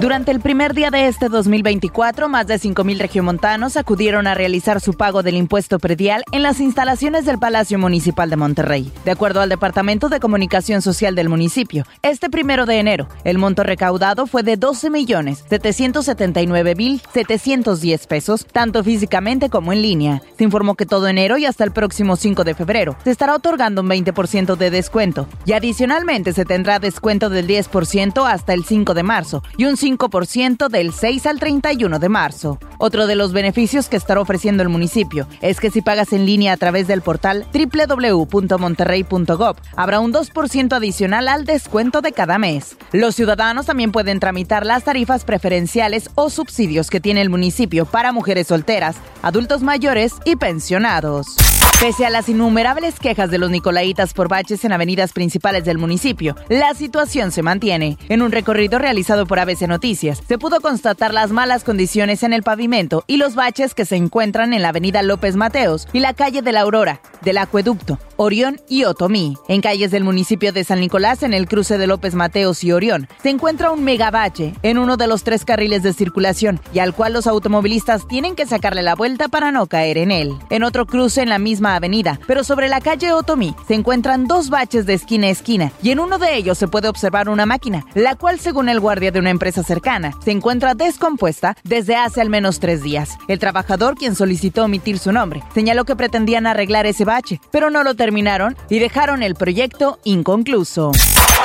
Durante el primer día de este 2024, más de 5.000 regiomontanos acudieron a realizar su pago del impuesto predial en las instalaciones del Palacio Municipal de Monterrey. De acuerdo al Departamento de Comunicación Social del municipio, este primero de enero, el monto recaudado fue de 12.779.710 pesos, tanto físicamente como en línea. Se informó que todo enero y hasta el próximo 5 de febrero se estará otorgando un 20% de descuento y adicionalmente se tendrá descuento del 10% hasta el 5 de marzo y un 5 5% del 6 al 31 de marzo. Otro de los beneficios que estará ofreciendo el municipio es que si pagas en línea a través del portal www.monterrey.gov, habrá un 2% adicional al descuento de cada mes. Los ciudadanos también pueden tramitar las tarifas preferenciales o subsidios que tiene el municipio para mujeres solteras, adultos mayores y pensionados. Pese a las innumerables quejas de los nicolaitas por baches en avenidas principales del municipio, la situación se mantiene. En un recorrido realizado por ABC Noticias, se pudo constatar las malas condiciones en el pavimento y los baches que se encuentran en la avenida López Mateos y la calle de la Aurora, del Acueducto, Orión y Otomí. En calles del municipio de San Nicolás, en el cruce de López Mateos y Orión, se encuentra un megabache en uno de los tres carriles de circulación y al cual los automovilistas tienen que sacarle la vuelta para no caer en él. En otro cruce en la misma avenida, pero sobre la calle Otomí se encuentran dos baches de esquina a esquina y en uno de ellos se puede observar una máquina, la cual según el guardia de una empresa cercana, se encuentra descompuesta desde hace al menos tres días. El trabajador, quien solicitó omitir su nombre, señaló que pretendían arreglar ese bache, pero no lo terminaron y dejaron el proyecto inconcluso.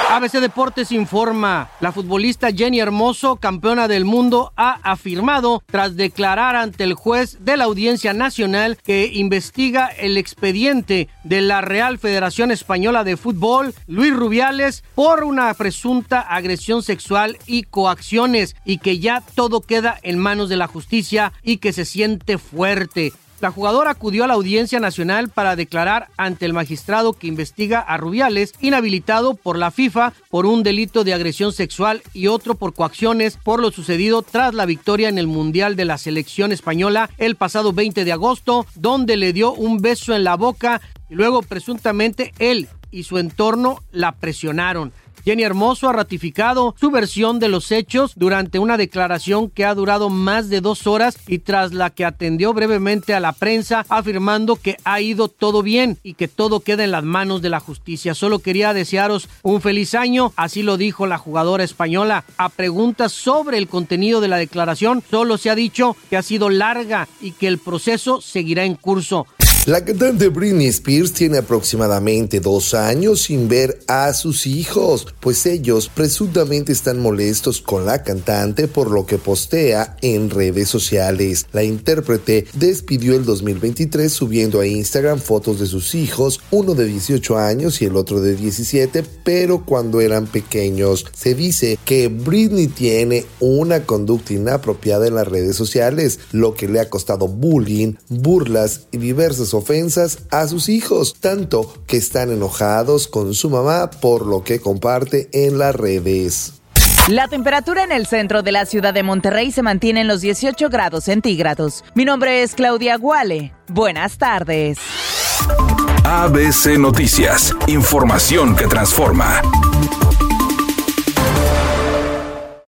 ABC Deportes informa, la futbolista Jenny Hermoso, campeona del mundo, ha afirmado, tras declarar ante el juez de la Audiencia Nacional que investiga el expediente de la Real Federación Española de Fútbol, Luis Rubiales, por una presunta agresión sexual y coacciones, y que ya todo queda en manos de la justicia y que se siente fuerte. La jugadora acudió a la Audiencia Nacional para declarar ante el magistrado que investiga a Rubiales, inhabilitado por la FIFA por un delito de agresión sexual y otro por coacciones por lo sucedido tras la victoria en el Mundial de la Selección Española el pasado 20 de agosto, donde le dio un beso en la boca y luego presuntamente él y su entorno la presionaron. Jenny Hermoso ha ratificado su versión de los hechos durante una declaración que ha durado más de dos horas y tras la que atendió brevemente a la prensa afirmando que ha ido todo bien y que todo queda en las manos de la justicia. Solo quería desearos un feliz año, así lo dijo la jugadora española. A preguntas sobre el contenido de la declaración, solo se ha dicho que ha sido larga y que el proceso seguirá en curso. La cantante Britney Spears tiene aproximadamente dos años sin ver a sus hijos, pues ellos presuntamente están molestos con la cantante por lo que postea en redes sociales. La intérprete despidió el 2023 subiendo a Instagram fotos de sus hijos, uno de 18 años y el otro de 17, pero cuando eran pequeños. Se dice que Britney tiene una conducta inapropiada en las redes sociales, lo que le ha costado bullying, burlas y diversas ofensas a sus hijos, tanto que están enojados con su mamá por lo que comparte en las redes. La temperatura en el centro de la ciudad de Monterrey se mantiene en los 18 grados centígrados. Mi nombre es Claudia Guale. Buenas tardes. ABC Noticias, información que transforma.